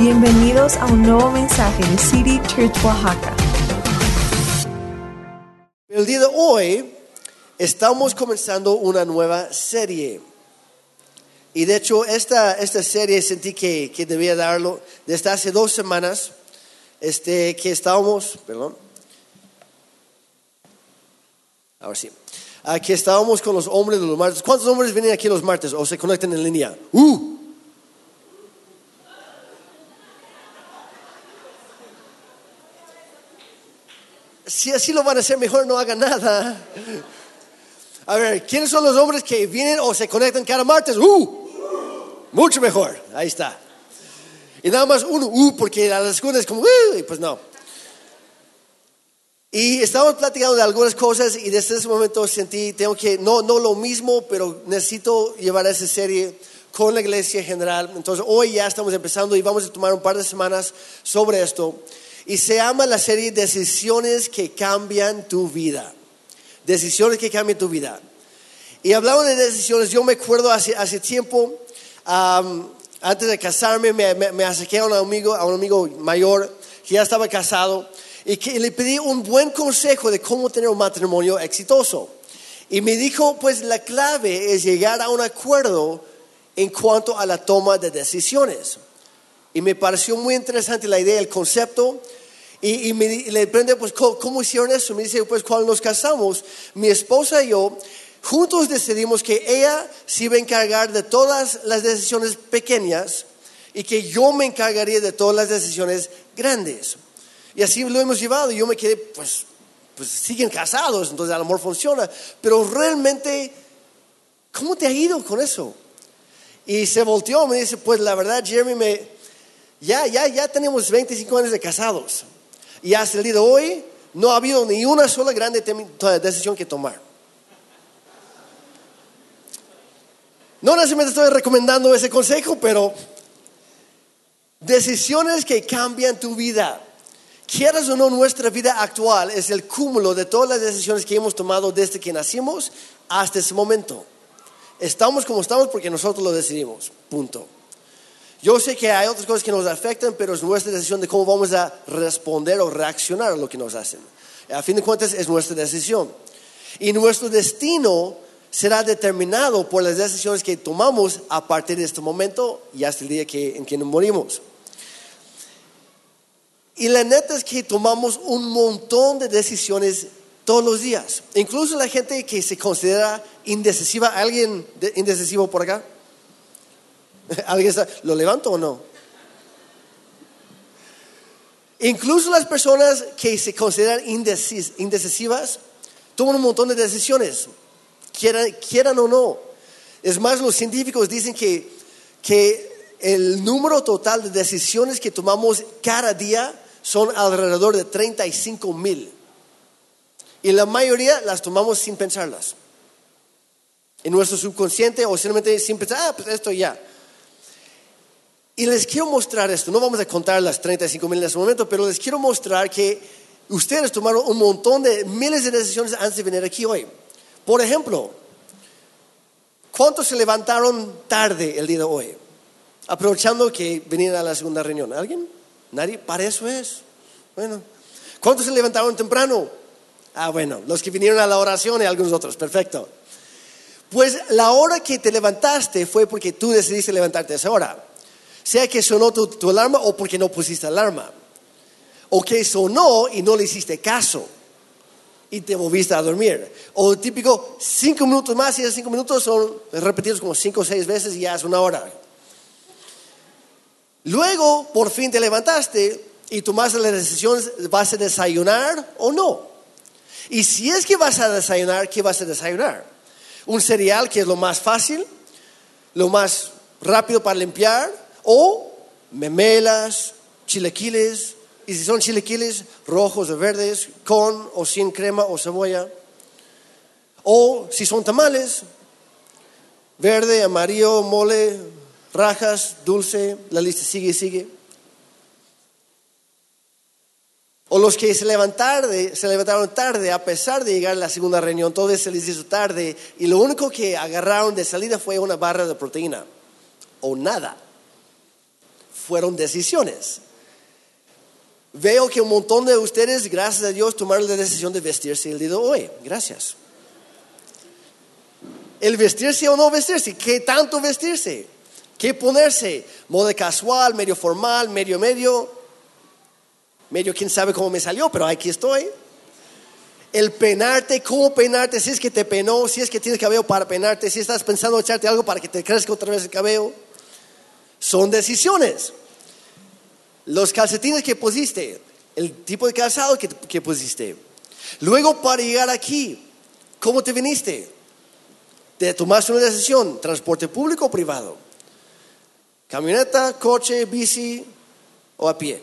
Bienvenidos a un nuevo mensaje de City Church Oaxaca. El día de hoy estamos comenzando una nueva serie. Y de hecho, esta, esta serie sentí que, que debía darlo desde hace dos semanas este, que estábamos, perdón, ahora sí, aquí estábamos con los hombres de los martes. ¿Cuántos hombres vienen aquí los martes o se conectan en línea? ¡Uh! Si así lo van a hacer, mejor no hagan nada. A ver, ¿quiénes son los hombres que vienen o se conectan cada martes? ¡Uh! Mucho mejor, ahí está. Y nada más uno, ¡uh! Porque a la segunda es como, ¡uh! Y pues no. Y estábamos platicando de algunas cosas y desde ese momento sentí, tengo que, no, no lo mismo, pero necesito llevar esa serie con la iglesia general. Entonces hoy ya estamos empezando y vamos a tomar un par de semanas sobre esto. Y se llama la serie Decisiones que cambian tu vida. Decisiones que cambian tu vida. Y hablando de decisiones, yo me acuerdo hace, hace tiempo, um, antes de casarme, me, me, me acerqué a un, amigo, a un amigo mayor que ya estaba casado y que le pedí un buen consejo de cómo tener un matrimonio exitoso. Y me dijo, pues la clave es llegar a un acuerdo en cuanto a la toma de decisiones. Y me pareció muy interesante la idea, el concepto. Y, y me, le pregunté, pues, ¿cómo, ¿cómo, hicieron eso? Me dice, pues, cuando nos casamos, mi esposa y yo, juntos decidimos que ella se iba a encargar de todas las decisiones pequeñas y que yo me encargaría de todas las decisiones grandes. Y así lo hemos llevado. Y yo me quedé, pues, pues siguen casados, entonces el amor funciona. Pero realmente, ¿cómo te ha ido con eso? Y se volteó, me dice, pues la verdad, Jeremy, me, ya, ya, ya tenemos 25 años de casados. Y hasta el día de hoy no ha habido ni una sola gran decisión que tomar. No necesariamente estoy recomendando ese consejo, pero decisiones que cambian tu vida. Quieras o no, nuestra vida actual es el cúmulo de todas las decisiones que hemos tomado desde que nacimos hasta ese momento. Estamos como estamos porque nosotros lo decidimos. Punto. Yo sé que hay otras cosas que nos afectan, pero es nuestra decisión de cómo vamos a responder o reaccionar a lo que nos hacen. A fin de cuentas, es nuestra decisión. Y nuestro destino será determinado por las decisiones que tomamos a partir de este momento y hasta el día que, en que nos morimos. Y la neta es que tomamos un montón de decisiones todos los días. Incluso la gente que se considera indecisiva. ¿Alguien indecisivo por acá? ¿Alguien está? ¿Lo levanto o no? Incluso las personas que se consideran indecis, indecisivas toman un montón de decisiones, quieran, quieran, o no. Es más, los científicos dicen que, que el número total de decisiones que tomamos cada día son alrededor de 35 mil. Y la mayoría las tomamos sin pensarlas. En nuestro subconsciente o simplemente sin pensar, ah, pues esto ya. Y les quiero mostrar esto, no vamos a contar las 35 mil en este momento, pero les quiero mostrar que ustedes tomaron un montón de miles de decisiones antes de venir aquí hoy. Por ejemplo, ¿cuántos se levantaron tarde el día de hoy? Aprovechando que venían a la segunda reunión. ¿Alguien? Nadie, para eso es. Bueno, ¿cuántos se levantaron temprano? Ah, bueno, los que vinieron a la oración y algunos otros, perfecto. Pues la hora que te levantaste fue porque tú decidiste levantarte a esa hora sea que sonó tu, alarma o porque no pusiste alarma. O que sonó y no le hiciste caso y te volviste a dormir. O típico, cinco minutos más y esos cinco minutos son repetidos como cinco o seis veces y ya es una hora. Luego, por fin te levantaste y tomaste la decisión, ¿vas a desayunar o no? Y si es que vas a desayunar, ¿qué vas a desayunar? Un cereal que es lo más fácil, lo más rápido para limpiar, o memelas, chilequiles, y si son chilequiles rojos o verdes, con o sin crema o cebolla. O si son tamales, verde, amarillo, mole, rajas, dulce, la lista sigue y sigue. O los que se levantaron, se levantaron tarde a pesar de llegar a la segunda reunión, todo se les hizo tarde y lo único que agarraron de salida fue una barra de proteína o nada fueron decisiones. Veo que un montón de ustedes, gracias a Dios, tomaron la decisión de vestirse el día de hoy. Gracias. El vestirse o no vestirse, ¿qué tanto vestirse? ¿Qué ponerse? Modo casual, medio formal, medio medio. Medio quién sabe cómo me salió, pero aquí estoy. El peinarte, cómo peinarte, si es que te peinó, si es que tienes cabello para peinarte, si estás pensando echarte algo para que te crezca otra vez el cabello. Son decisiones. Los calcetines que pusiste, el tipo de calzado que, que pusiste. Luego para llegar aquí, ¿cómo te viniste? Te tomaste una decisión, transporte público o privado. Camioneta, coche, bici o a pie.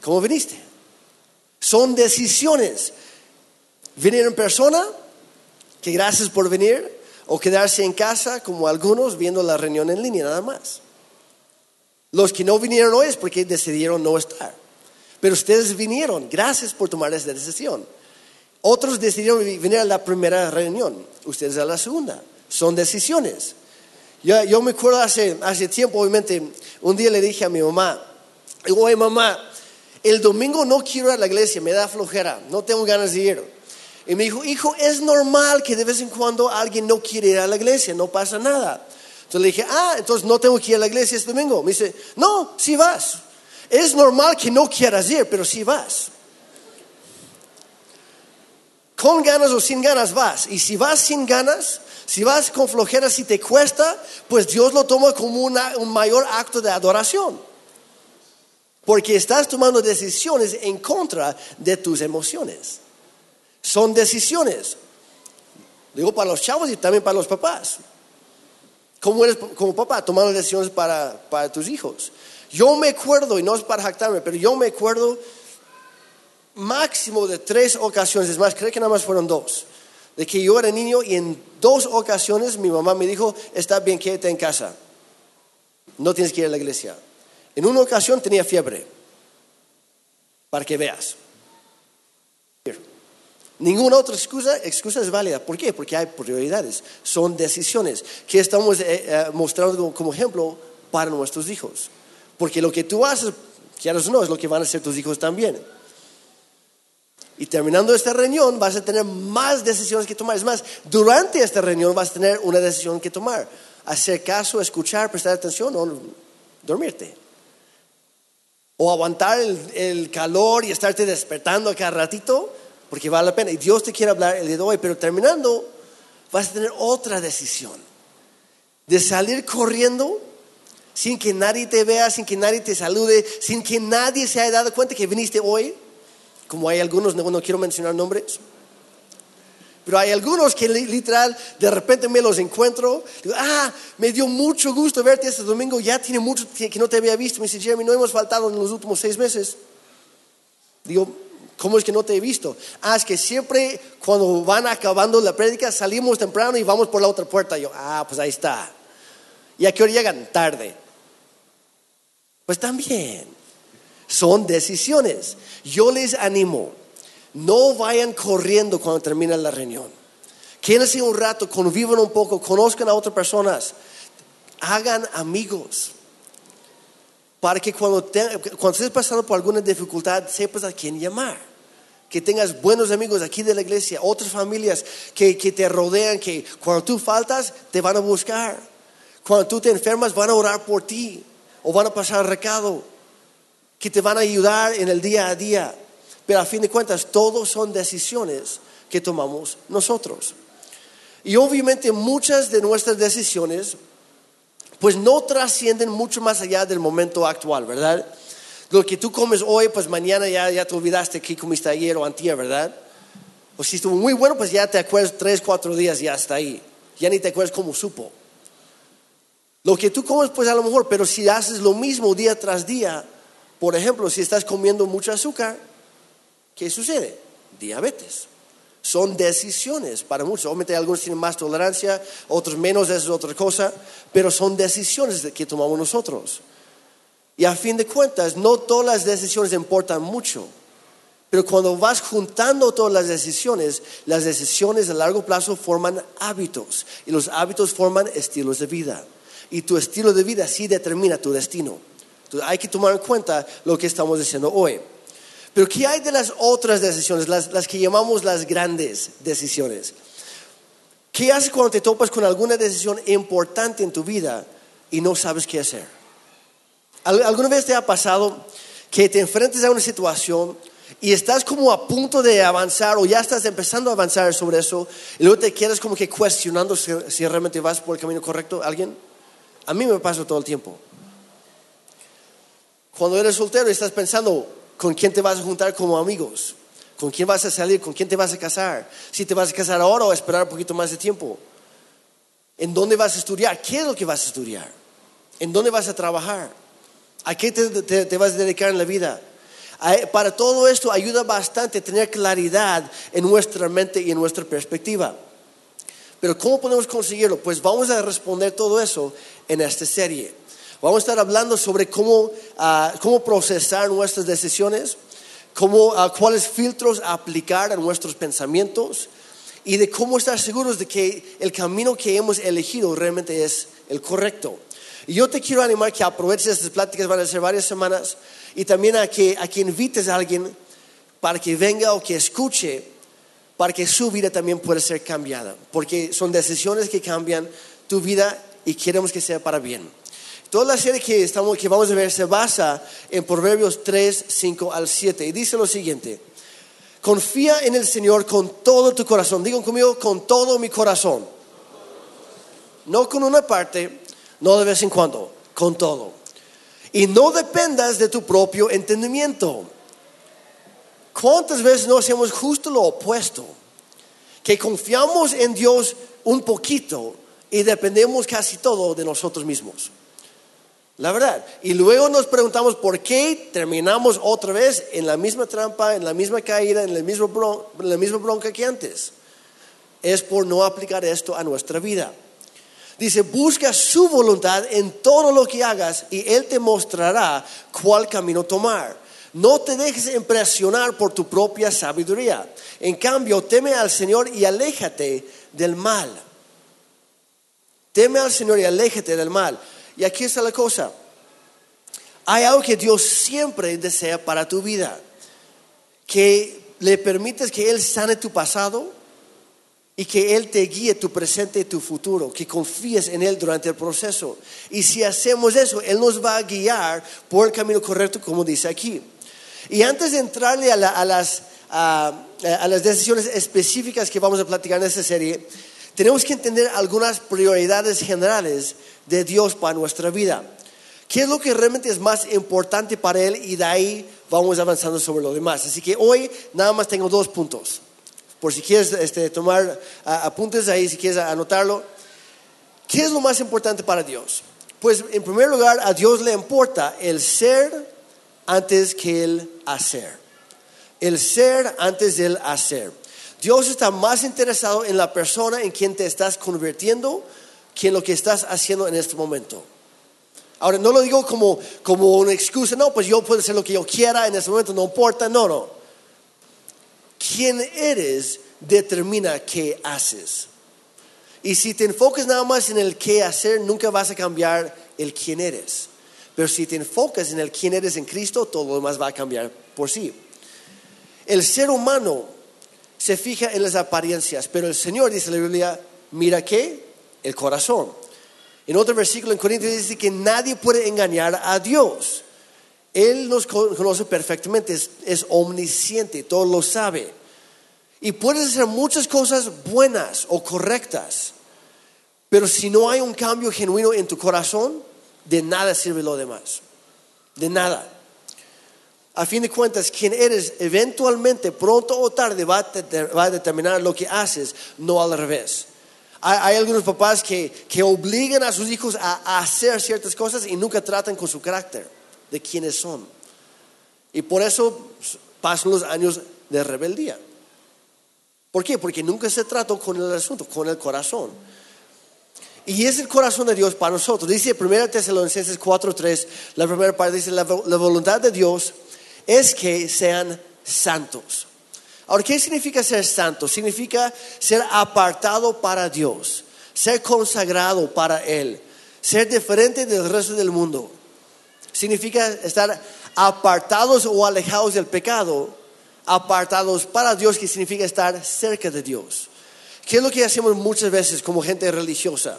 ¿Cómo viniste? Son decisiones. Venir en persona, que gracias por venir, o quedarse en casa como algunos viendo la reunión en línea nada más. Los que no vinieron hoy es porque decidieron no estar. Pero ustedes vinieron, gracias por tomar esa decisión. Otros decidieron venir a la primera reunión, ustedes a la segunda. Son decisiones. Yo, me acuerdo hace, hace tiempo, obviamente, un día le dije a mi mamá, oye mamá, el domingo no quiero ir a la iglesia, me da flojera, no tengo ganas de ir. Y me dijo, hijo, es normal que de vez en cuando alguien no quiere ir a la iglesia, no pasa nada. Entonces le dije, ah, entonces no tengo que ir a la iglesia este domingo. Me dice, no, sí vas. Es normal que no quieras ir, pero sí vas. Con ganas o sin ganas vas. Y si vas sin ganas, si vas con flojera, si te cuesta, pues Dios lo toma como un mayor acto de adoración. Porque estás tomando decisiones en contra de tus emociones. Son decisiones. Digo para los chavos y también para los papás. ¿Cómo eres como papá tomando decisiones para, para tus hijos? Yo me acuerdo, y no es para jactarme, pero yo me acuerdo máximo de tres ocasiones, es más, creo que nada más fueron dos, de que yo era niño y en dos ocasiones mi mamá me dijo, está bien, quédate en casa, no tienes que ir a la iglesia. En una ocasión tenía fiebre, para que veas. Ninguna otra excusa, excusa es válida. ¿Por qué? Porque hay prioridades, son decisiones que estamos eh, eh, mostrando como ejemplo para nuestros hijos. Porque lo que tú haces, quieras o no, es lo que van a hacer tus hijos también. Y terminando esta reunión vas a tener más decisiones que tomar. Es más, durante esta reunión vas a tener una decisión que tomar. Hacer caso, escuchar, prestar atención o dormirte. O aguantar el, calor y estarte despertando cada ratito, porque vale la pena. Y Dios te quiere hablar el día de hoy, pero terminando, vas a tener otra decisión. De salir corriendo sin que nadie te vea, sin que nadie te salude, sin que nadie se haya dado cuenta que viniste hoy. Como hay algunos, no quiero mencionar nombres, pero hay algunos que literal de repente me los encuentro. Digo, ah, me dio mucho gusto verte este domingo. Ya tiene mucho que no te había visto. Me dice, Jeremy, no hemos faltado en los últimos seis meses. Digo, ¿cómo es que no te he visto? Ah, es que siempre cuando van acabando la prédica salimos temprano y vamos por la otra puerta. Yo, ah, pues ahí está. ¿Y a qué hora llegan? Tarde. Pues también. Son decisiones. Yo les animo no vayan corriendo cuando termina la reunión. Quédense un rato, convivan un poco, conozcan a otras personas, hagan amigos. Para que cuando, cuando estés pasando por alguna dificultad, sepas a quién llamar. Que tengas buenos amigos aquí de la iglesia, otras familias que, que te rodean, que cuando tú faltas, te van a buscar. Cuando tú te enfermas, van a orar por ti o van a pasar recado. Que te van a ayudar en el día a día. Pero a fin de cuentas, todos son decisiones que tomamos nosotros. Y obviamente muchas de nuestras decisiones, pues no trascienden mucho más allá del momento actual, ¿verdad? Lo que tú comes hoy, pues mañana ya, ya te olvidaste que comiste ayer o antier, ¿verdad? O si estuvo muy bueno, pues ya te acuerdas tres, cuatro días, ya está ahí. Ya ni te acuerdas cómo supo. Lo que tú comes, pues a lo mejor, pero si haces lo mismo día tras día, por ejemplo, si estás comiendo mucho azúcar, ¿qué sucede? Diabetes. Son decisiones para muchos. Obviamente algunos tienen más tolerancia, otros menos, eso es otra cosa, pero son decisiones que tomamos nosotros. Y a fin de cuentas, no todas las decisiones importan mucho. Pero cuando vas juntando todas las decisiones, las decisiones a largo plazo forman hábitos. Y los hábitos forman estilos de vida. Y tu estilo de vida sí determina tu destino. Entonces hay que tomar en cuenta lo que estamos diciendo hoy. Pero ¿qué hay de las otras decisiones, las, las que llamamos las grandes decisiones? ¿Qué haces cuando te topas con alguna decisión importante en tu vida y no sabes qué hacer? ¿Al- ¿Alguna vez te ha pasado que te enfrentes a una situación y estás como a punto de avanzar o ya estás empezando a avanzar sobre eso y luego te quedas como que cuestionando si, si realmente vas por el camino correcto? ¿Alguien? A mí me pasa todo el tiempo. Cuando eres soltero y estás pensando con quién te vas a juntar como amigos, con quién vas a salir, con quién te vas a casar, si te vas a casar ahora o esperar un poquito más de tiempo, en dónde vas a estudiar, qué es lo que vas a estudiar, en dónde vas a trabajar, a qué te, vas a dedicar en la vida. Para todo esto ayuda bastante tener claridad en nuestra mente y en nuestra perspectiva. Pero ¿cómo podemos conseguirlo? Pues vamos a responder todo eso en esta serie. Vamos a estar hablando sobre cómo, ah, cómo procesar nuestras decisiones, cómo, ah, cuáles filtros aplicar a nuestros pensamientos y de cómo estar seguros de que el camino que hemos elegido realmente es el correcto. Y yo te quiero animar que aproveches estas pláticas, van a ser varias semanas, y también a que, a que invites a alguien para que venga o que escuche para que su vida también pueda ser cambiada, porque son decisiones que cambian tu vida y queremos que sea para bien. Toda la serie que, vamos a ver se basa en Proverbios 3, 5 al 7 y dice lo siguiente, confía en el Señor con todo tu corazón, digan conmigo, con todo mi corazón, no con una parte, no de vez en cuando, con todo. Y no dependas de tu propio entendimiento. ¿Cuántas veces no hacemos justo lo opuesto? Que confiamos en Dios un poquito y dependemos casi todo de nosotros mismos. La verdad. Y luego nos preguntamos por qué terminamos otra vez en la misma trampa, en la misma caída, en la misma, bronca que antes. Es por no aplicar esto a nuestra vida. Dice, busca su voluntad en todo lo que hagas y Él te mostrará cuál camino tomar. No te dejes impresionar por tu propia sabiduría. En cambio, teme al Señor y aléjate del mal. Teme al Señor y aléjate del mal. Y aquí está la cosa. Hay algo que Dios siempre desea para tu vida. Que le permites que Él sane tu pasado y que Él te guíe tu presente y tu futuro, que confíes en Él durante el proceso. Y si hacemos eso, Él nos va a guiar por el camino correcto, como dice aquí. Y antes de entrarle a, la- a las, a las decisiones específicas que vamos a platicar en esta serie, tenemos que entender algunas prioridades generales de Dios para nuestra vida. ¿Qué es lo que realmente es más importante para Él? Y de ahí vamos avanzando sobre lo demás. Así que hoy nada más tengo dos puntos. Por si quieres este, tomar apuntes ahí, si quieres anotarlo. ¿Qué es lo más importante para Dios? Pues en primer lugar, a Dios le importa el ser antes que el hacer. El ser antes del hacer. Dios está más interesado en la persona en quien te estás convirtiendo que en lo que estás haciendo en este momento. Ahora, no lo digo como, como una excusa, no, pues yo puedo hacer lo que yo quiera en este momento, no importa, no, no. Quién eres determina qué haces. Y si te enfocas nada más en el qué hacer, nunca vas a cambiar el quién eres. Pero si te enfocas en el quién eres en Cristo, todo lo demás va a cambiar por sí. El ser humano se fija en las apariencias, pero el Señor, dice la Biblia, mira qué? El corazón. En otro versículo en Corintios dice que nadie puede engañar a Dios. Él nos con- conoce perfectamente, es, es omnisciente, todo lo sabe. Y puedes hacer muchas cosas buenas o correctas, pero si no hay un cambio genuino en tu corazón, de nada sirve lo demás. De nada. A fin de cuentas, quien eres eventualmente, pronto o tarde, va a, determinar lo que haces, no al revés. Hay, algunos papás que, que obligan a sus hijos a, hacer ciertas cosas y nunca tratan con su carácter, de quiénes son. Y por eso pasan los años de rebeldía. ¿Por qué? Porque nunca se trató con el asunto, con el corazón. Y es el corazón de Dios para nosotros. Dice 1 Tesalonicenses 4:3, la primera parte dice, la, la voluntad de Dios es que sean santos. Ahora, ¿qué significa ser santo? Significa ser apartado para Dios, ser consagrado para Él, ser diferente del resto del mundo, significa estar apartados o alejados del pecado, apartados para Dios, que significa estar cerca de Dios. ¿Qué es lo que hacemos muchas veces como gente religiosa?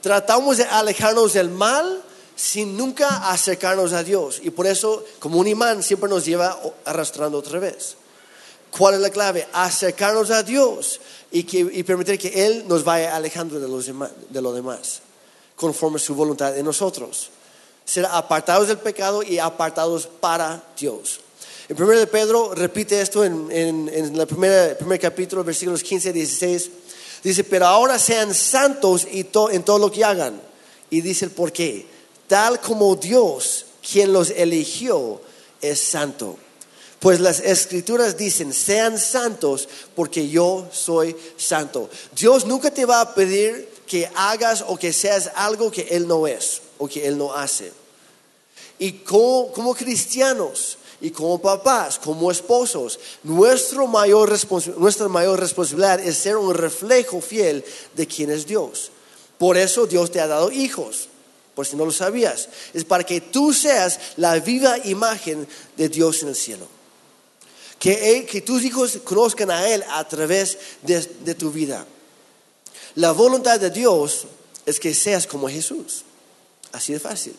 Tratamos de alejarnos del mal sin nunca acercarnos a Dios. Y por eso, como un imán, siempre nos lleva arrastrando otra vez. ¿Cuál es la clave? Acercarnos a Dios y, permitir que Él nos vaya alejando de, los de lo demás, conforme su voluntad en nosotros. Ser apartados del pecado y apartados para Dios. En 1 de Pedro repite esto en, el primer, primer capítulo, versículos 15 y 16. Dice, pero ahora sean santos y en todo lo que hagan. Y dice el por qué. Tal como Dios, quien los eligió, es santo. Pues las escrituras dicen, sean santos porque yo soy santo. Dios nunca te va a pedir que hagas o que seas algo que Él no es o que Él no hace. Y como, cristianos y como papás, como esposos, nuestro mayor nuestra mayor responsabilidad es ser un reflejo fiel de quién es Dios. Por eso Dios te ha dado hijos, por si no lo sabías. Es para que tú seas la viva imagen de Dios en el cielo. Que, tus hijos conozcan a Él a través de tu vida. La voluntad de Dios es que seas como Jesús. Así de fácil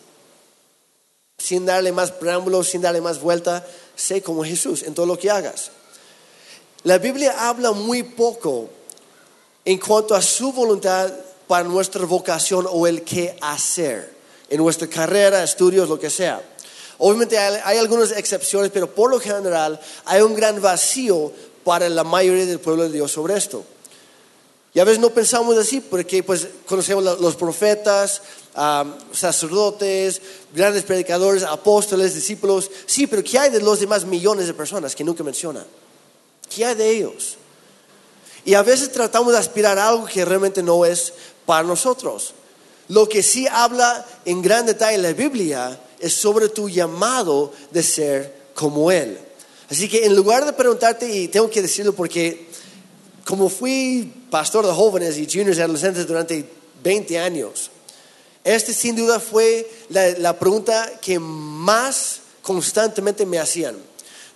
sin darle más preámbulos, sin darle más vuelta, sé como Jesús en todo lo que hagas. La Biblia habla muy poco en cuanto a su voluntad para nuestra vocación o el qué hacer en nuestra carrera, estudios, lo que sea. Obviamente hay, algunas excepciones, pero por lo general hay un gran vacío para la mayoría del pueblo de Dios sobre esto. Y a veces no pensamos así porque pues conocemos los profetas, sacerdotes, grandes predicadores, apóstoles, discípulos. Sí, pero ¿qué hay de los demás millones de personas que nunca menciona? ¿Qué hay de ellos? Y a veces tratamos de aspirar a algo que realmente no es para nosotros. Lo que sí habla en gran detalle la Biblia es sobre tu llamado de ser como Él. Así que en lugar de preguntarte, y tengo que decirlo porque como fui pastor de jóvenes y juniors y adolescentes durante 20 años, esta sin duda fue la, pregunta que más constantemente me hacían.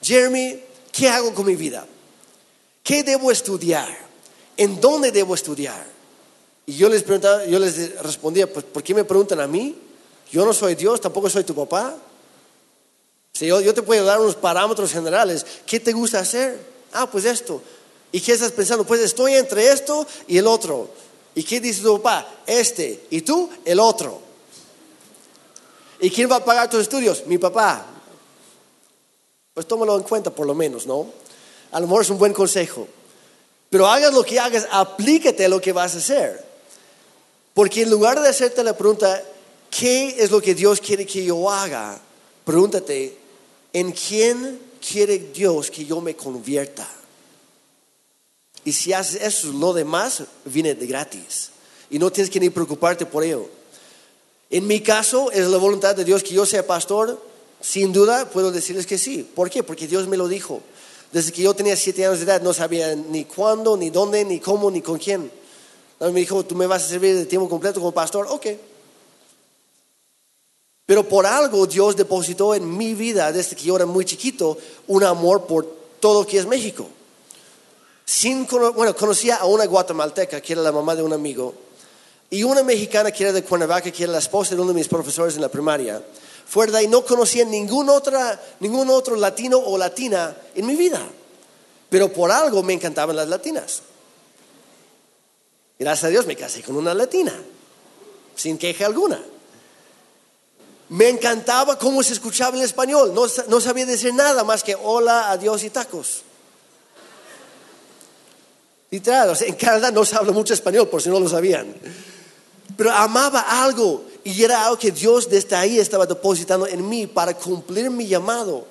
Jeremy, ¿qué hago con mi vida? ¿Qué debo estudiar? ¿En dónde debo estudiar? Y yo les preguntaba, yo les respondía, pues, ¿por qué me preguntan a mí? Yo no soy Dios, tampoco soy tu papá. Si yo, yo te puedo dar unos parámetros generales. ¿Qué te gusta hacer? Ah, pues esto. ¿Y qué estás pensando? Pues estoy entre esto y el otro. ¿Y qué dice tu papá? Este. ¿Y tú? El otro. ¿Y quién va a pagar tus estudios? Mi papá. Pues tómalo en cuenta por lo menos, ¿no? A lo mejor es un buen consejo. Pero hagas lo que hagas, aplícate lo que vas a hacer. Porque en lugar de hacerte la pregunta, ¿qué es lo que Dios quiere que yo haga? Pregúntate, ¿en quién quiere Dios que yo me convierta? Y si haces eso, lo demás viene de gratis. Y no tienes que ni preocuparte por ello. En mi caso, es la voluntad de Dios que yo sea pastor. Sin duda, puedo decirles que sí. ¿Por qué? Porque Dios me lo dijo. Desde que yo tenía siete años de edad, no sabía ni cuándo, ni dónde, ni cómo, ni con quién. Me dijo, tú me vas a servir de tiempo completo como pastor. Ok. Pero por algo Dios depositó en mi vida, desde que yo era muy chiquito, un amor por todo lo que es México bueno, conocía a una guatemalteca que era la mamá de un amigo y una mexicana que era de Cuernavaca, que era la esposa de uno de mis profesores en la primaria. Fuera y no conocía ningún, otra, ningún otro latino o latina en mi vida. Pero por algo me encantaban las latinas. Gracias a Dios me casé con una latina, sin queja alguna. Me encantaba cómo se escuchaba el español. No, no sabía decir nada más que hola, adiós y tacos. Literal, en Canadá no se habla mucho español, por si no lo sabían. Pero amaba algo y era algo que Dios desde ahí estaba depositando en mí para cumplir mi llamado.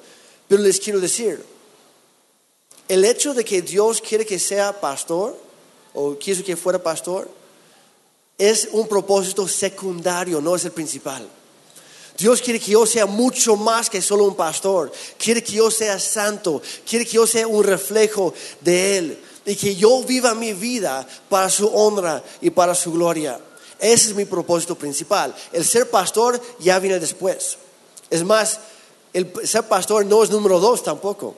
Pero les quiero decir, el hecho de que Dios quiere que sea pastor o quiso que fuera pastor es un propósito secundario, no es el principal. Dios quiere que yo sea mucho más que solo un pastor. Quiere que yo sea santo. Quiere que yo sea un reflejo de Él y que yo viva mi vida para su honra y para su gloria. Ese es mi propósito principal. El ser pastor ya viene después. Es más, el ser pastor no es número dos tampoco.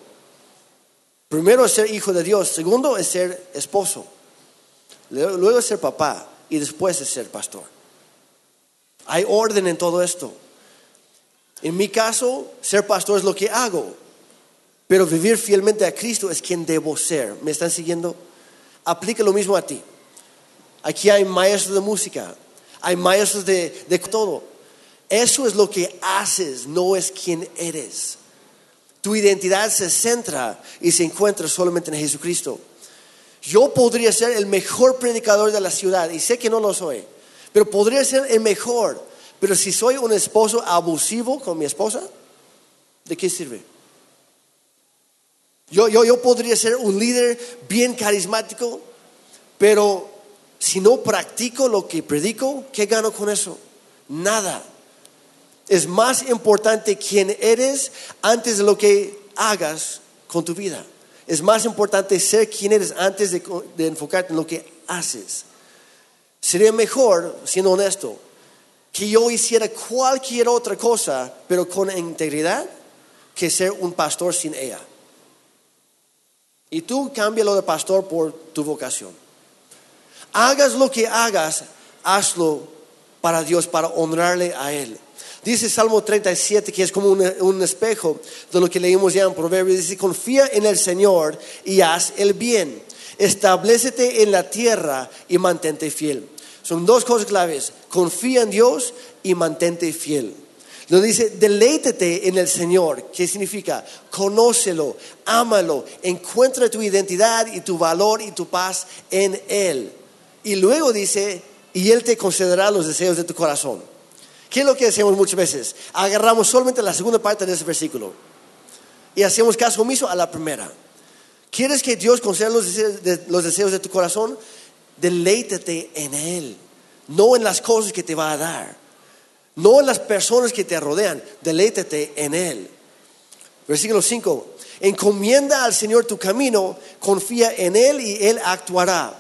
Primero es ser hijo de Dios, segundo es ser esposo, luego es ser papá y después es ser pastor. Hay orden en todo esto. En mi caso, ser pastor es lo que hago, pero vivir fielmente a Cristo es quien debo ser. ¿Me están siguiendo? Aplica lo mismo a ti. Aquí hay maestros de música, hay maestros de, de todo. Eso es lo que haces, no es quien eres. Tu identidad se centra y se encuentra solamente en Jesucristo. Yo podría ser el mejor predicador de la ciudad y sé que no lo soy, pero podría ser el mejor. Pero si soy un esposo abusivo con mi esposa, ¿de qué sirve? Yo, yo, yo podría ser un líder bien carismático, pero si no practico lo que predico, ¿qué gano con eso? Nada. Es más importante quién eres antes de lo que hagas con tu vida. Es más importante ser quien eres antes de, enfocarte en lo que haces. Sería mejor, siendo honesto, que yo hiciera cualquier otra cosa, pero con integridad, que ser un pastor sin ella. Y tú lo de pastor por tu vocación. Hagas lo que hagas, hazlo para Dios, para honrarle a Él. Dice Salmo 37 que es como un, espejo de lo que leímos ya en Proverbios. Dice, confía en el Señor y haz el bien. Establecete en la tierra y mantente fiel. Son dos cosas claves. Confía en Dios y mantente fiel. Lo dice, deleítete en el Señor. ¿Qué significa? Conócelo, ámalo, encuentra tu identidad y tu valor y tu paz en Él. Y luego dice, y Él te concederá los deseos de tu corazón. ¿Qué es lo que hacemos muchas veces? Agarramos solamente la segunda parte de ese versículo y hacemos caso omiso a la primera. ¿Quieres que Dios conceda los deseos de, tu corazón? Deleítate en Él, no en las cosas que te va a dar, no en las personas que te rodean, deleítate en Él. Versículo 5, encomienda al Señor tu camino, confía en Él y Él actuará.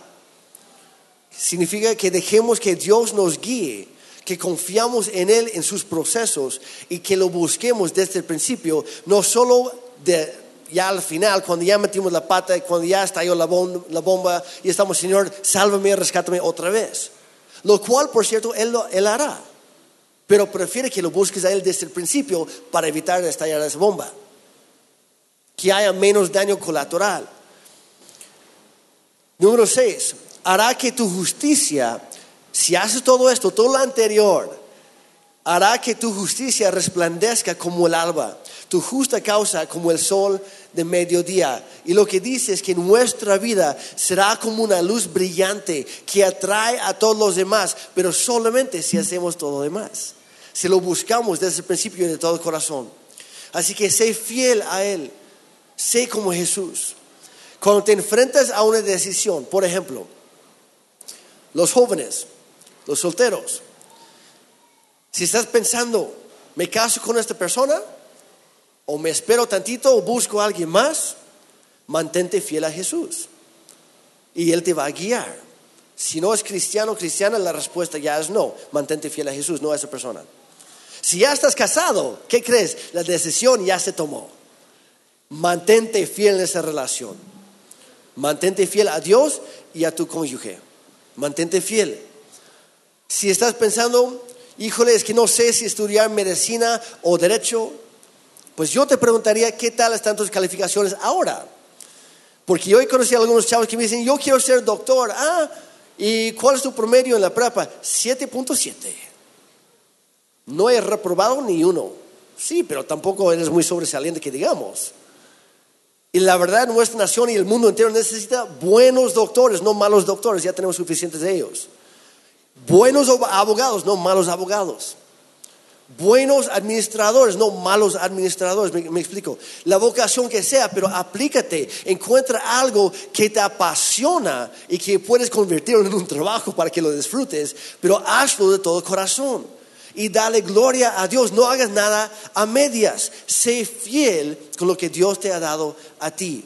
Significa que dejemos que Dios nos guíe que confiamos en Él en sus procesos y que lo busquemos desde el principio, no solo de, ya al final, cuando ya metimos la pata, cuando ya estalló la, la bomba y estamos, Señor, sálvame, rescátame otra vez. Lo cual, por cierto, Él, lo, él hará. Pero prefiere que lo busques a Él desde el principio para evitar estallar esa bomba. Que haya menos daño colateral. Número 6. Hará que tu justicia si haces todo esto, todo lo anterior, hará que tu justicia resplandezca como el alba, tu justa causa como el sol de mediodía. Y lo que dice es que nuestra vida será como una luz brillante que atrae a todos los demás, pero solamente si hacemos todo lo demás, si lo buscamos desde el principio y de todo corazón. Así que sé fiel a Él, sé como Jesús. Cuando te enfrentas a una decisión, por ejemplo, los jóvenes, los solteros. Si estás pensando, ¿me caso con esta persona? ¿O me espero tantito o busco a alguien más? Mantente fiel a Jesús. Y Él te va a guiar. Si no es cristiano o cristiana, la respuesta ya es no. Mantente fiel a Jesús, no a esa persona. Si ya estás casado, ¿qué crees? La decisión ya se tomó. Mantente fiel en esa relación. Mantente fiel a Dios y a tu cónyuge. Mantente fiel. Si estás pensando, híjole, es que no sé si estudiar medicina o derecho, pues yo te preguntaría qué tal están tus calificaciones ahora. Porque yo he conocido a algunos chavos que me dicen, yo quiero ser doctor. Ah, ¿y cuál es tu promedio en la prepa? 7.7. No he reprobado ni uno. Sí, pero tampoco eres muy sobresaliente que digamos. Y la verdad, nuestra nación y el mundo entero necesita buenos doctores, no malos doctores. Ya tenemos suficientes de ellos. Buenos abogados, no malos abogados. Buenos administradores, no malos administradores. Me, explico. La vocación que sea, pero aplícate. Encuentra algo que te apasiona y que puedes convertirlo en un trabajo para que lo disfrutes, pero hazlo de todo corazón. Y dale gloria a Dios. No hagas nada a medias. Sé fiel con lo que Dios te ha dado a ti.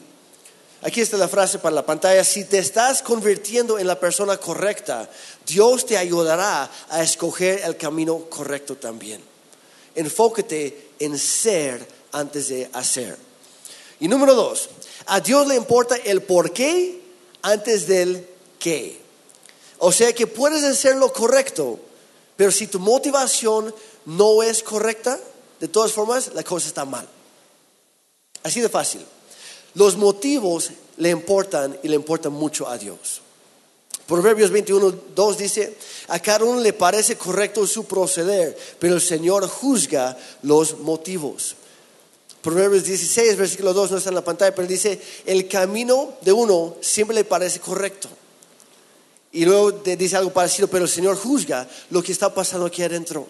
Aquí está la frase para la pantalla. Si te estás convirtiendo en la persona correcta, Dios te ayudará a escoger el camino correcto también. Enfócate en ser antes de hacer. Y número dos, a Dios le importa el por qué antes del qué. O sea que puedes hacer lo correcto, pero si tu motivación no es correcta, de todas formas, la cosa está mal. Así de fácil. Los motivos le importan y le importan mucho a Dios. Proverbios 21, 2 dice, a cada uno le parece correcto su proceder, pero el Señor juzga los motivos. Proverbios 16, versículo 2 no está en la pantalla, pero dice, el camino de uno siempre le parece correcto. Y luego dice algo parecido, pero el Señor juzga lo que está pasando aquí adentro.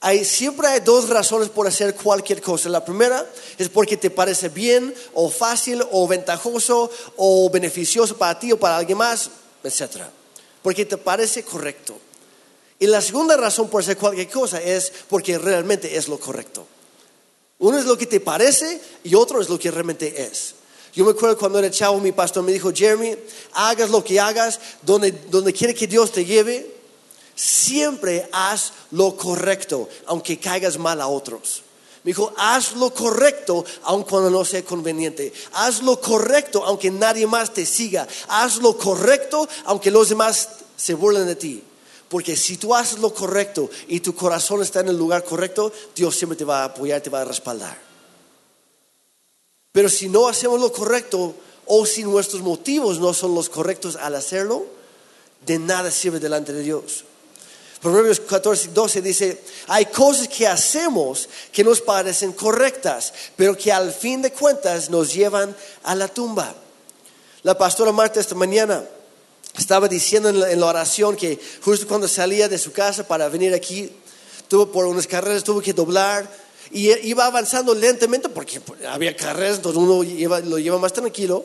Hay, siempre hay dos razones por hacer cualquier cosa. La primera es porque te parece bien o fácil o ventajoso o beneficioso para ti o para alguien más, etc. Porque te parece correcto. Y la segunda razón por hacer cualquier cosa es porque realmente es lo correcto. Uno es lo que te parece y otro es lo que realmente es. Yo me acuerdo cuando era chavo, mi pastor me dijo, Jeremy, hagas lo que hagas, donde, donde quiere que Dios te lleve, siempre haz lo correcto, aunque caigas mal a otros. Me dijo, haz lo correcto aun cuando no sea conveniente. Haz lo correcto aunque nadie más te siga. Haz lo correcto aunque los demás se burlen de ti. Porque si tú haces lo correcto y tu corazón está en el lugar correcto, Dios siempre te va a apoyar, te va a respaldar. Pero si no hacemos lo correcto o si nuestros motivos no son los correctos al hacerlo, de nada sirve delante de Dios. Proverbios 14, 12 dice, hay cosas que hacemos que nos parecen correctas, pero que al fin de cuentas nos llevan a la tumba. La pastora Marta esta mañana estaba diciendo en la, oración que justo cuando salía de su casa para venir aquí, tuvo por unas carreras, tuvo que doblar y iba avanzando lentamente porque había carreras, entonces uno lo lleva más tranquilo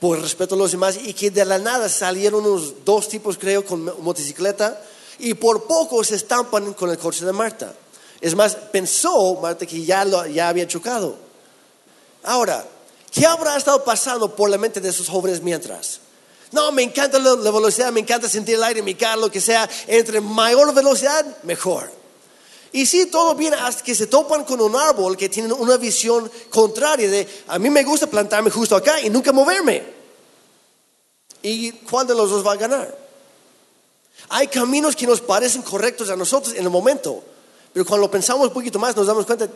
por respeto a los demás y que de la nada salieron unos dos tipos creo con motocicleta y por poco se estampan con el coche de Marta. Es más, pensó Marta que ya, lo, ya había chocado. Ahora, ¿qué habrá estado pasando por la mente de esos jóvenes mientras? No, me encanta la, velocidad, me encanta sentir el aire en mi carro, lo que sea. Entre mayor velocidad, mejor. Y sí, todo viene hasta que se topan con un árbol que tiene una visión contraria de, a mí me gusta plantarme justo acá y nunca moverme. ¿Y cuál de los dos va a ganar? Hay caminos que nos parecen correctos a nosotros en el momento, pero cuando pensamos un poquito más nos damos cuenta,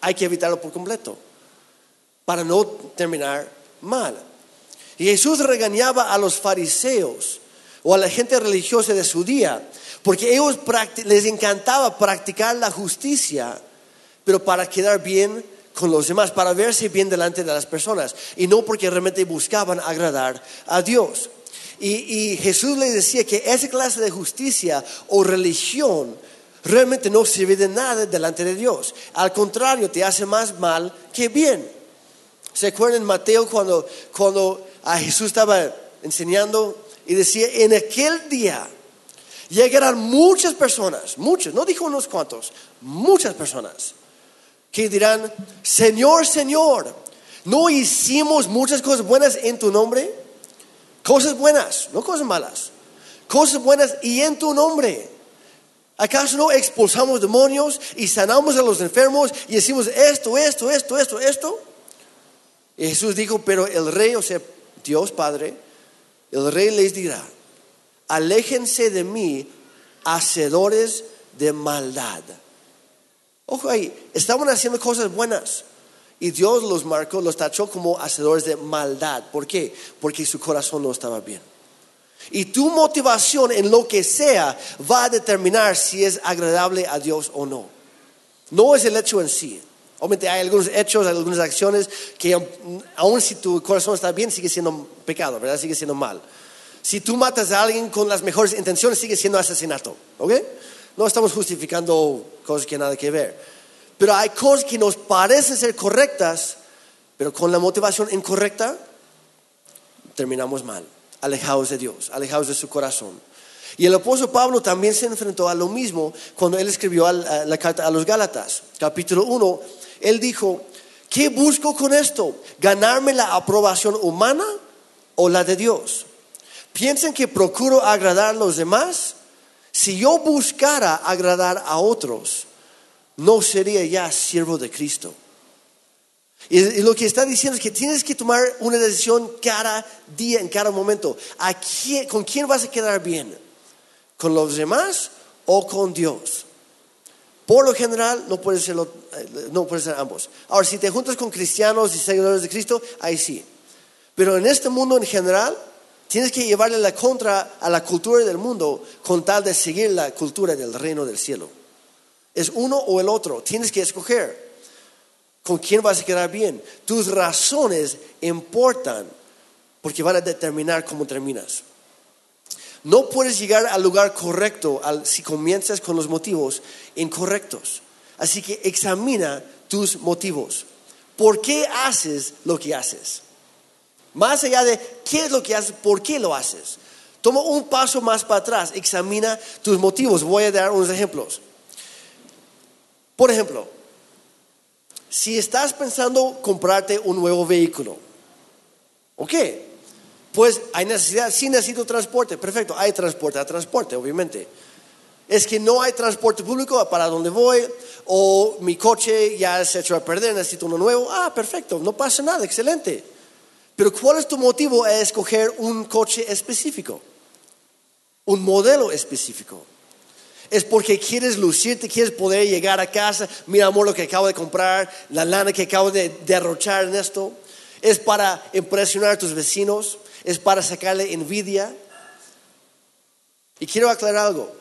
hay que evitarlo por completo, para no terminar mal. Y Jesús regañaba a los fariseos o a la gente religiosa de su día, porque ellos les encantaba practicar la justicia, pero para quedar bien con los demás, para verse bien delante de las personas, y no porque realmente buscaban agradar a Dios. Y, Jesús le decía que esa clase de justicia o religión realmente no sirve de nada delante de Dios. Al contrario, te hace más mal que bien. ¿Se acuerdan Mateo cuando, cuando a Jesús estaba enseñando y decía, en aquel día llegarán muchas personas, muchas, no dijo unos cuantos, muchas personas, que dirán, Señor, Señor, ¿no hicimos muchas cosas buenas en tu nombre? Cosas buenas, no cosas malas. Cosas buenas y en tu nombre. ¿Acaso no expulsamos demonios y sanamos a los enfermos y decimos esto, esto, esto, esto, esto? Y Jesús dijo, pero el rey, o sea, Dios Padre, el rey les dirá, aléjense de mí, hacedores de maldad. Ojo ahí, estaban haciendo cosas buenas. Y Dios los marcó, los tachó como hacedores de maldad. ¿Por qué? Porque su corazón no estaba bien. Y tu motivación en lo que sea va a determinar si es agradable a Dios o no. No es el hecho en sí. Obviamente hay algunos hechos, algunas acciones que aun si tu corazón está bien, sigue siendo pecado, ¿verdad? Sigue siendo mal. Si tú matas a alguien con las mejores intenciones, sigue siendo asesinato, ¿ok? No estamos justificando cosas que nada que ver. Pero hay cosas que nos parecen ser correctas, pero con la motivación incorrecta, terminamos mal, alejados de Dios, alejados de su corazón. Y el apóstol Pablo también se enfrentó a lo mismo cuando él escribió la carta a los Gálatas, capítulo 1. Él dijo, ¿qué busco con esto? ¿Ganarme la aprobación humana o la de Dios? ¿Piensan que procuro agradar a los demás? Si yo buscara agradar a otros, no sería ya siervo de Cristo. Y, lo que está diciendo es que tienes que tomar una decisión cada día, en cada momento. ¿A quién- ¿Con quién vas a quedar bien? ¿Con los demás o con Dios? Por lo general, no puede ser, eh, no ser ambos. Ahora, si te juntas con cristianos y seguidores de Cristo, ahí sí. Pero en este mundo en general, tienes que llevarle la contra a la cultura del mundo con tal de seguir la cultura del reino del cielo. Es uno o el otro. Tienes que escoger con quién vas a quedar bien. Tus razones importan porque van a determinar cómo terminas. No puedes llegar al lugar correcto si comienzas con los motivos incorrectos. Así que examina tus motivos. ¿Por qué haces lo que haces? Más allá de qué es lo que haces, por qué lo haces. Toma un paso más para atrás, examina tus motivos. Voy a dar unos ejemplos. Por ejemplo, si estás pensando comprarte un nuevo vehículo, ¿ok? Pues hay necesidad, sí necesito transporte, perfecto, hay transporte, hay transporte, obviamente. Es que no hay transporte público para donde voy, o mi coche ya se echó a perder, necesito uno nuevo. Ah, perfecto, no pasa nada, excelente. Pero ¿cuál es tu motivo a escoger un coche específico? Un modelo específico. Es porque quieres lucirte, quieres poder llegar a casa, mira amor lo que acabo de comprar, la lana que acabo de derrochar en esto. Es para impresionar a tus vecinos, es para sacarle envidia. Y quiero aclarar algo.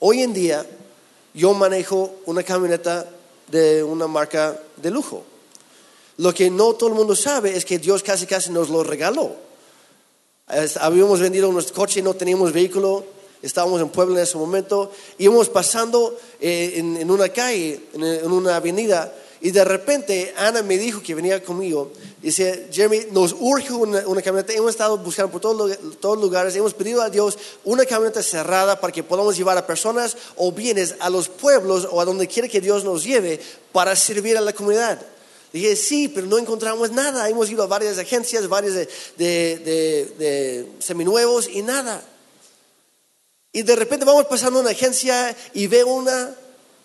Hoy en día yo manejo una camioneta de una marca de lujo. Lo que no todo el mundo sabe es que Dios casi casi nos lo regaló. Habíamos vendido nuestro coche no teníamos vehículo. Estábamos en Puebla en ese momento. Íbamos pasando eh, en, en una calle, en, en una avenida. Y de repente Ana me dijo que venía conmigo. Dice, Jeremy, nos urge una, una camioneta. Hemos estado buscando por todos, todos lugares. Hemos pedido a Dios una camioneta cerrada para que podamos llevar a personas o bienes a los pueblos o a donde quiera que Dios nos lleve para servir a la comunidad. Dije, sí, pero no encontramos nada. Hemos ido a varias agencias, varias de, de, de- de seminuevos y nada. Y de repente vamos pasando una agencia y veo una,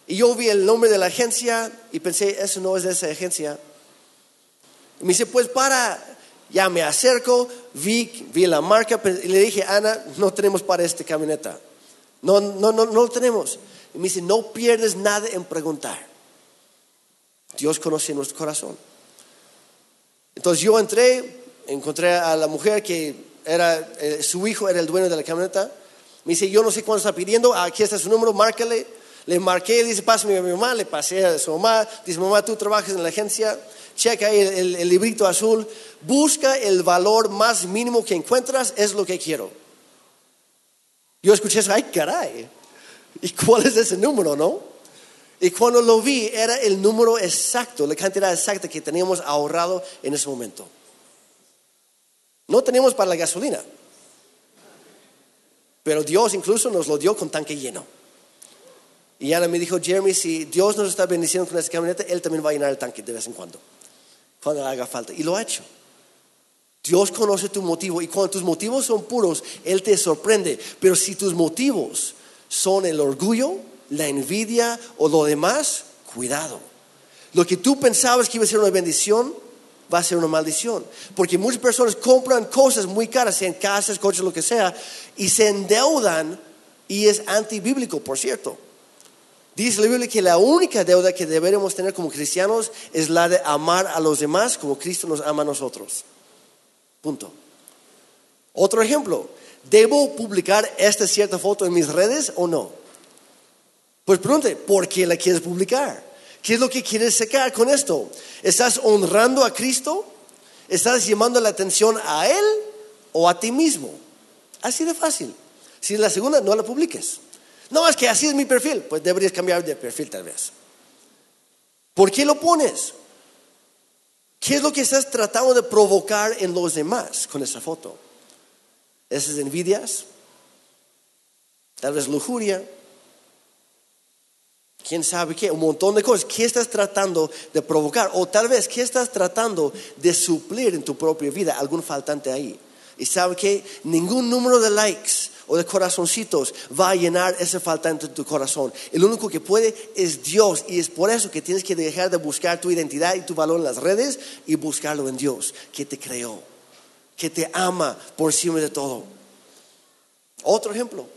y yo vi el nombre de la agencia y pensé, eso no es de esa agencia. Y me dice, pues para, ya me acerco, vi, vi la marca y le dije, Ana, no tenemos para esta camioneta. No, no, no, no lo tenemos. Y me dice, no pierdes nada en preguntar. Dios conoce nuestro corazón. Entonces yo entré, encontré a la mujer que era, eh, su hijo era el dueño de la camioneta. Me dice, yo no sé cuánto está pidiendo, aquí está su número, márcale. Le marqué, dice, pásame a mi mamá, le pasé a su mamá. Dice, mamá, tú trabajas en la agencia, checa ahí el, el- el librito azul, busca el valor más mínimo que encuentras, es lo que quiero. Yo escuché eso, ay caray, ¿y cuál es ese número, no? Y cuando lo vi, era el número exacto, la cantidad exacta que teníamos ahorrado en ese momento. No teníamos para la gasolina, pero Dios incluso nos lo dio con tanque lleno. Y Ana me dijo, Jeremy, si Dios nos está bendiciendo con esta camioneta, Él también va a llenar el tanque de vez en cuando, cuando haga falta. Y lo ha hecho. Dios conoce tu motivo y cuando tus motivos son puros, Él te sorprende. Pero si tus motivos son el orgullo, la envidia o lo demás, cuidado. Lo que tú pensabas que iba a ser una bendición, va a ser una maldición. Porque muchas personas compran cosas muy caras, sean casas, coches, lo que sea, y se endeudan y es antibíblico, por cierto. Dice la Biblia que la única deuda que deberemos tener como cristianos es la de amar a los demás como Cristo nos ama a nosotros. Punto. Otro ejemplo, ¿debo publicar esta cierta foto en mis redes o no? Pues pregunte, ¿por qué la quieres publicar? ¿Qué es lo que quieres sacar con esto? ¿Estás honrando a Cristo? ¿Estás llamando la atención a Él o a ti mismo? Así de fácil. Si es la segunda, no la publiques. No, es que así es mi perfil. Pues deberías cambiar de perfil tal vez. ¿Por qué lo pones? ¿Qué es lo que estás tratando de provocar en los demás con esa foto? ¿Esas envidias? Tal vez lujuria. ¿Quién sabe qué? Un montón de cosas. ¿Qué estás tratando de provocar? O tal vez, ¿qué estás tratando de suplir en tu propia vida? Algún faltante ahí. Y sabe que ningún número de likes o de corazoncitos va a llenar ese faltante en tu corazón. El único que puede es Dios y es por eso que tienes que dejar de buscar tu identidad y tu valor en las redes y buscarlo en Dios, que te creó, que te ama por encima de todo. Otro ejemplo.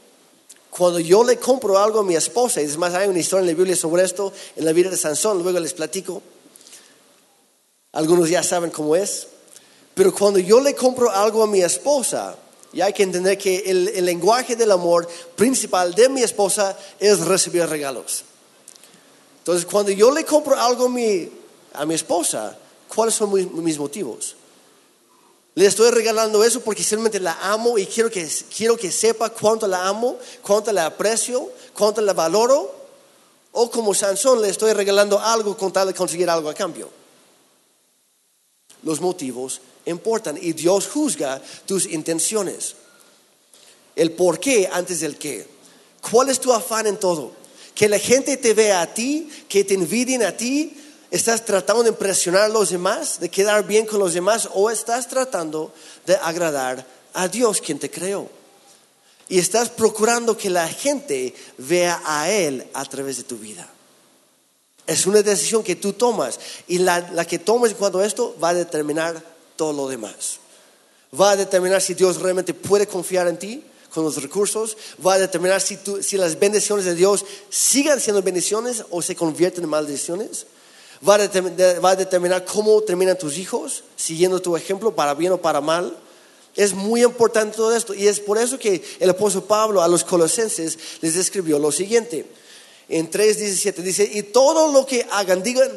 Cuando yo le compro algo a mi esposa, y es más, hay una historia en la Biblia sobre esto, en la vida de Sansón, luego les platico. Algunos ya saben cómo es. Pero cuando yo le compro algo a mi esposa, y hay que entender que el, lenguaje del amor principal de mi esposa es recibir regalos. Entonces, cuando yo le compro algo a mi, a mi esposa, ¿cuáles son mis, motivos? Le estoy regalando eso porque simplemente la amo y quiero que, quiero que sepa cuánto la amo, cuánto la aprecio, cuánto la valoro. O como Sansón le estoy regalando algo con tal de conseguir algo a cambio. Los motivos importan y Dios juzga tus intenciones. El por qué antes del qué. ¿Cuál es tu afán en todo? Que la gente te vea a ti, que te envidien a ti. ¿Estás tratando de impresionar a los demás, de quedar bien con los demás o estás tratando de agradar a Dios quien te creó? Y estás procurando que la gente vea a Él a través de tu vida. Es una decisión que tú tomas y la, la que tomes cuando esto va a determinar todo lo demás. Va a determinar si Dios realmente puede confiar en ti con los recursos. Va a determinar si, si las bendiciones de Dios sigan siendo bendiciones o se convierten en maldiciones. Va a, determinar, cómo terminan tus hijos, siguiendo tu ejemplo, para bien o para mal. Es muy importante todo esto. Y es por eso que el apóstol Pablo a los colosenses les escribió lo siguiente. En 3.17 dice, y todo lo que hagan, digan,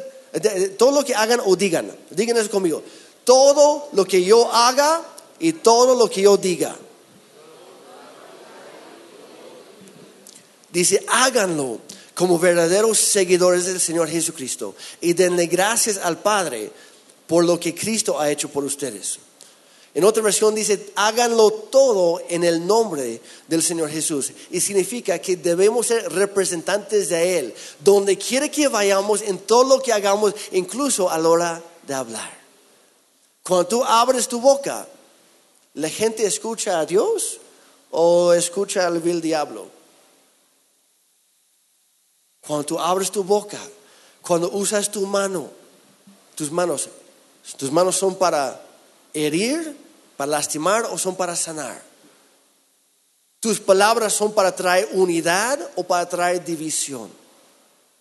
todo lo que hagan o digan, digan eso conmigo, todo lo que yo haga y todo lo que yo diga. Dice, háganlo como verdaderos seguidores del Señor Jesucristo y denle gracias al Padre por lo que Cristo ha hecho por ustedes. En otra versión dice, háganlo todo en el nombre del Señor Jesús. Y significa que debemos ser representantes de Él, donde quiera que vayamos, en todo lo que hagamos, incluso a la hora de hablar. Cuando tú abres tu boca, ¿la gente escucha a Dios o escucha al vil diablo? Cuando tú abres tu boca, cuando usas tu mano, tus manos, tus manos son para herir, para lastimar o son para sanar. Tus palabras son para traer unidad o para traer división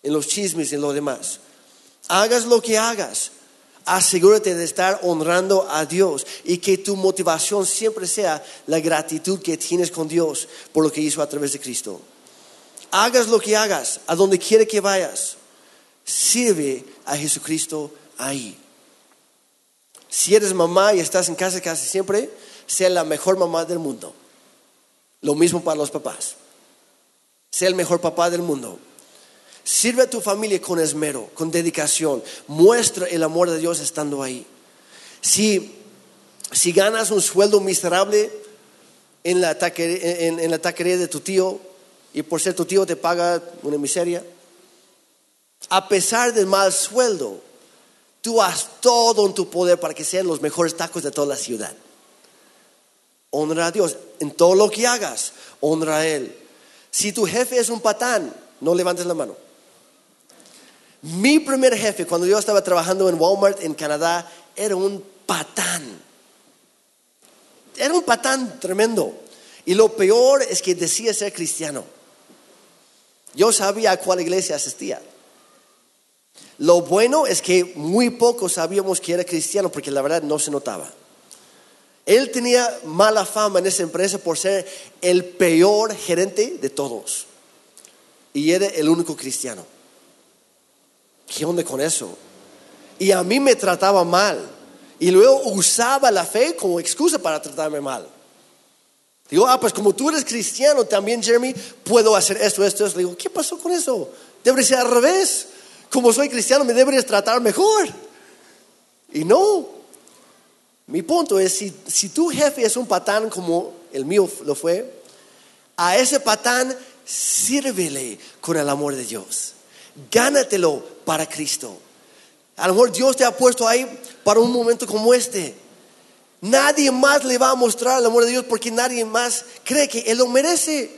en los chismes y en lo demás. Hagas lo que hagas, asegúrate de estar honrando a Dios y que tu motivación siempre sea la gratitud que tienes con Dios por lo que hizo a través de Cristo. Hagas lo que hagas, a donde quiera que vayas, sirve a Jesucristo ahí. Si eres mamá y estás en casa casi siempre, sea la mejor mamá del mundo. Lo mismo para los papás. Sea el mejor papá del mundo. Sirve a tu familia con esmero, con dedicación. Muestra el amor de Dios estando ahí. Si, si ganas un sueldo miserable en la, en, la taquería de tu tío y por ser tu tío te paga una miseria, a pesar del mal sueldo, tú haz todo en tu poder para que sean los mejores tacos de toda la ciudad. Honra a Dios en todo lo que hagas, honra a Él. Si tu jefe es un patán, no levantes la mano. Mi primer jefe, cuando yo estaba trabajando en Walmart en Canadá, era un patán. Era un patán tremendo. Y lo peor es que decía ser cristiano. Yo sabía a cuál iglesia asistía. Lo bueno es que muy pocos sabíamos que era cristiano porque la verdad no se notaba. Él tenía mala fama en esa empresa por ser el peor gerente de todos. Y era el único cristiano. ¿Qué onda con eso? Y a mí me trataba mal. Y luego usaba la fe como excusa para tratarme mal. Digo, ah, pues como tú eres cristiano también, Jeremy, puedo hacer esto, esto, esto. Digo, ¿qué pasó con eso? Debería ser al revés. Como soy cristiano, me deberías tratar mejor. Y no. Mi punto es, si, si tu jefe es un patán como el mío lo fue, a ese patán sírvele con el amor de Dios. Gánatelo para Cristo. A lo mejor Dios te ha puesto ahí para un momento como este. Nadie más le va a mostrar el amor de Dios porque nadie más cree que Él lo merece.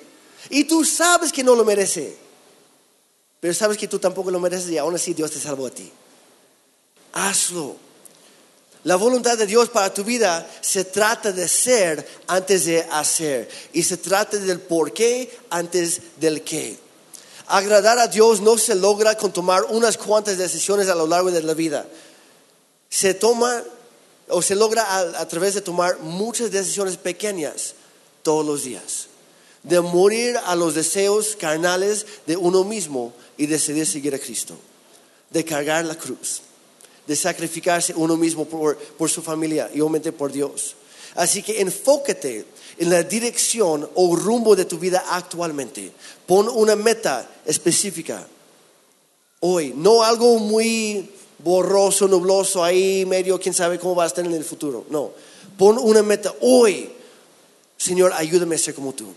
Y tú sabes que no lo merece. Pero sabes que tú tampoco lo mereces y aún así Dios te salvó a ti. Hazlo. La voluntad de Dios para tu vida se trata de ser antes de hacer. Y se trata del por qué antes del qué. Agradar a Dios no se logra con tomar unas cuantas decisiones a lo largo de la vida. Se toma o se logra a, través de tomar muchas decisiones pequeñas todos los días. De morir a los deseos carnales de uno mismo y decidir seguir a Cristo. De cargar la cruz. De sacrificarse uno mismo por, por su familia y obviamente por Dios. Así que enfócate en la dirección o rumbo de tu vida actualmente. Pon una meta específica. Hoy, no algo muy borroso, nubloso, ahí medio, quién sabe cómo va a estar en el futuro. No, pon una meta hoy. Señor, ayúdame a ser como tú.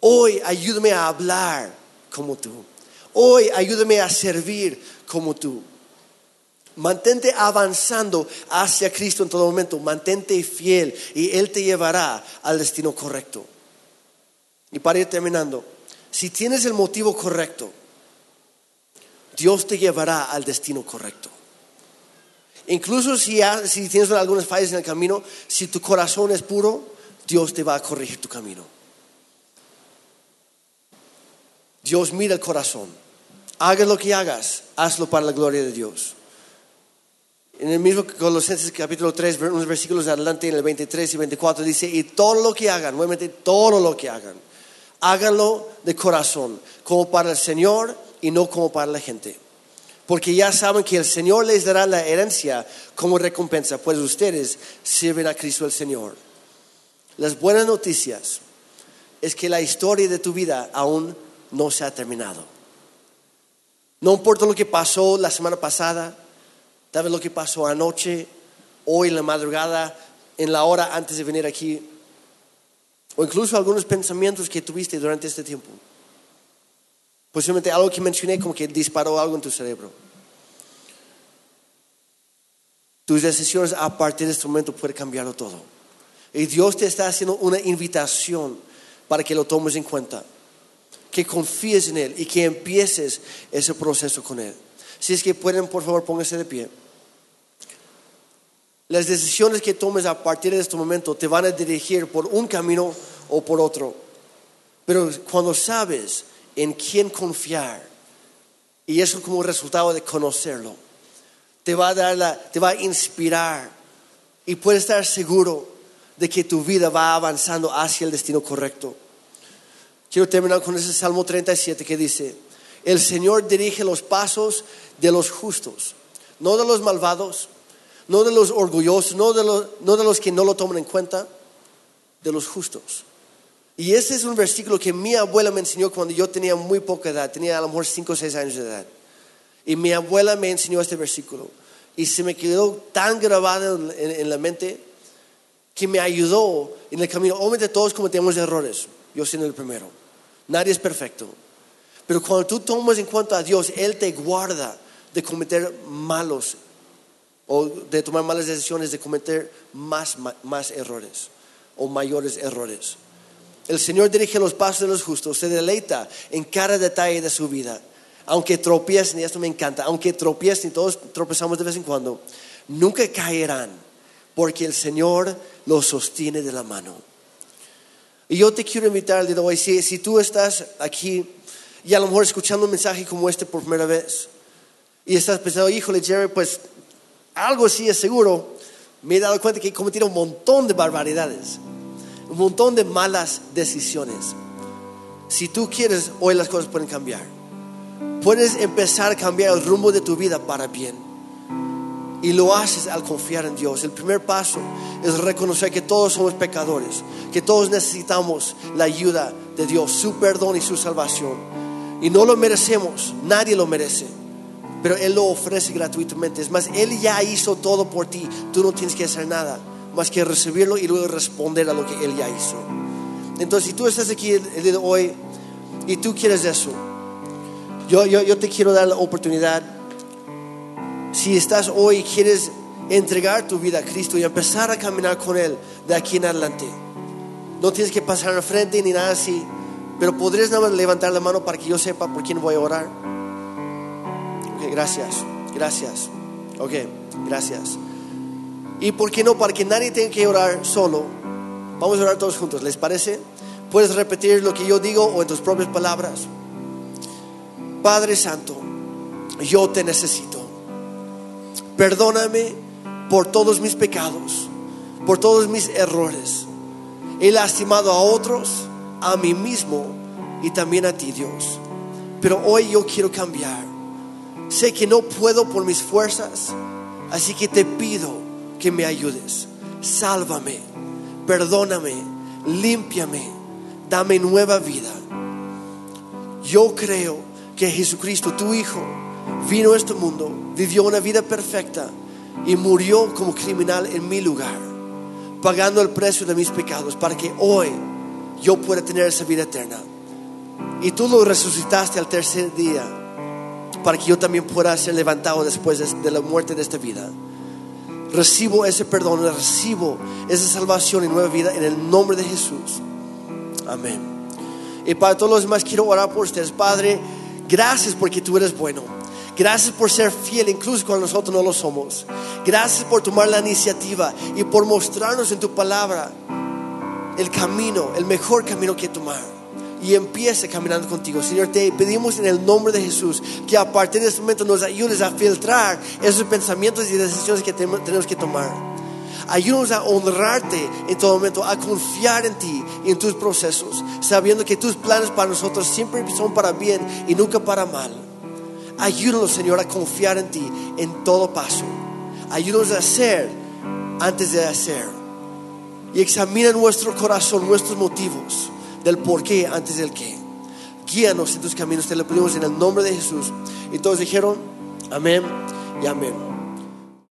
Hoy, ayúdame a hablar como tú. Hoy, ayúdame a servir como tú. Mantente avanzando hacia Cristo en todo momento. Mantente fiel y Él te llevará al destino correcto. Y para ir terminando, si tienes el motivo correcto, Dios te llevará al destino correcto. Incluso si, tienes algunas fallas en el camino, si tu corazón es puro, Dios te va a corregir tu camino. Dios mira el corazón. Hagas lo que hagas, hazlo para la gloria de Dios. En el mismo Colosenses capítulo 3, unos versículos adelante, en el 23 y 24, dice, y todo lo que hagan, nuevamente todo lo que hagan, háganlo de corazón, como para el Señor y no como para la gente porque ya saben que el Señor les dará la herencia como recompensa, pues ustedes sirven a Cristo el Señor. Las buenas noticias es que la historia de tu vida aún no se ha terminado. No importa lo que pasó la semana pasada, tal vez lo que pasó anoche, hoy en la madrugada, en la hora antes de venir aquí, o incluso algunos pensamientos que tuviste durante este tiempo. Posiblemente algo que mencioné como que disparó algo en tu cerebro. Tus decisiones a partir de este momento pueden cambiarlo todo. Y Dios te está haciendo una invitación para que lo tomes en cuenta. Que confíes en Él y que empieces ese proceso con Él. Si es que pueden, por favor, pónganse de pie. Las decisiones que tomes a partir de este momento te van a dirigir por un camino o por otro. Pero cuando sabes en quién confiar. Y eso como resultado de conocerlo. Te va a dar la, te va a inspirar y puedes estar seguro de que tu vida va avanzando hacia el destino correcto. Quiero terminar con ese Salmo 37 que dice, el Señor dirige los pasos de los justos, no de los malvados, no de los orgullosos, no de los, no de los que no lo toman en cuenta, de los justos. Y ese es un versículo que mi abuela me enseñó cuando yo tenía muy poca edad, tenía a lo mejor 5 o 6 años de edad. Y mi abuela me enseñó este versículo. Y se me quedó tan grabado en, la mente que me ayudó en el camino. Obviamente todos cometemos errores, yo siendo el primero. Nadie es perfecto. Pero cuando tú tomas en cuenta a Dios, Él te guarda de cometer malos o de tomar malas decisiones, de cometer más, más errores o mayores errores. El Señor dirige los pasos de los justos, se deleita en cada detalle de su vida. Aunque tropiecen, y esto me encanta, aunque tropiecen, todos tropezamos de vez en cuando, nunca caerán, porque el Señor los sostiene de la mano. Y yo te quiero invitar de hoy, si, si tú estás aquí y a lo mejor escuchando un mensaje como este por primera vez, y estás pensando, híjole, Jerry, pues algo sí es seguro, me he dado cuenta que he cometido un montón de barbaridades un montón de malas decisiones. Si tú quieres, hoy las cosas pueden cambiar. Puedes empezar a cambiar el rumbo de tu vida para bien. Y lo haces al confiar en Dios. El primer paso es reconocer que todos somos pecadores, que todos necesitamos la ayuda de Dios, su perdón y su salvación. Y no lo merecemos, nadie lo merece, pero Él lo ofrece gratuitamente. Es más, Él ya hizo todo por ti, tú no tienes que hacer nada más que recibirlo y luego responder a lo que Él ya hizo. Entonces, si tú estás aquí el día de hoy y tú quieres eso, yo, yo, yo te quiero dar la oportunidad. Si estás hoy y quieres entregar tu vida a Cristo y empezar a caminar con Él de aquí en adelante. No tienes que pasar al frente ni nada así, pero podrías nada más levantar la mano para que yo sepa por quién voy a orar. Ok, gracias, gracias. Ok, gracias. Y por qué no, para que nadie tenga que orar solo, vamos a orar todos juntos, ¿les parece? Puedes repetir lo que yo digo o en tus propias palabras. Padre Santo, yo te necesito. Perdóname por todos mis pecados, por todos mis errores. He lastimado a otros, a mí mismo y también a ti, Dios. Pero hoy yo quiero cambiar. Sé que no puedo por mis fuerzas, así que te pido que me ayudes. Sálvame, perdóname, límpiame, dame nueva vida. Yo creo que Jesucristo, tu Hijo, vino a este mundo, vivió una vida perfecta y murió como criminal en mi lugar, pagando el precio de mis pecados para que hoy yo pueda tener esa vida eterna. Y tú lo resucitaste al tercer día para que yo también pueda ser levantado después de la muerte de esta vida. Recibo ese perdón, recibo esa salvación y nueva vida en el nombre de Jesús. Amén. Y para todos los demás quiero orar por ustedes, Padre. Gracias porque tú eres bueno. Gracias por ser fiel incluso cuando nosotros no lo somos. Gracias por tomar la iniciativa y por mostrarnos en tu palabra el camino, el mejor camino que tomar. Y empiece caminando contigo. Señor, te pedimos en el nombre de Jesús que a partir de este momento nos ayudes a filtrar esos pensamientos y decisiones que tenemos que tomar. Ayúdanos a honrarte en todo momento, a confiar en ti y en tus procesos, sabiendo que tus planes para nosotros siempre son para bien y nunca para mal. Ayúdanos, Señor, a confiar en ti en todo paso. Ayúdanos a hacer antes de hacer. Y examina nuestro corazón, nuestros motivos del por qué antes del qué. Guíanos en tus caminos, te lo pedimos en el nombre de Jesús. Y todos dijeron, amén y amén.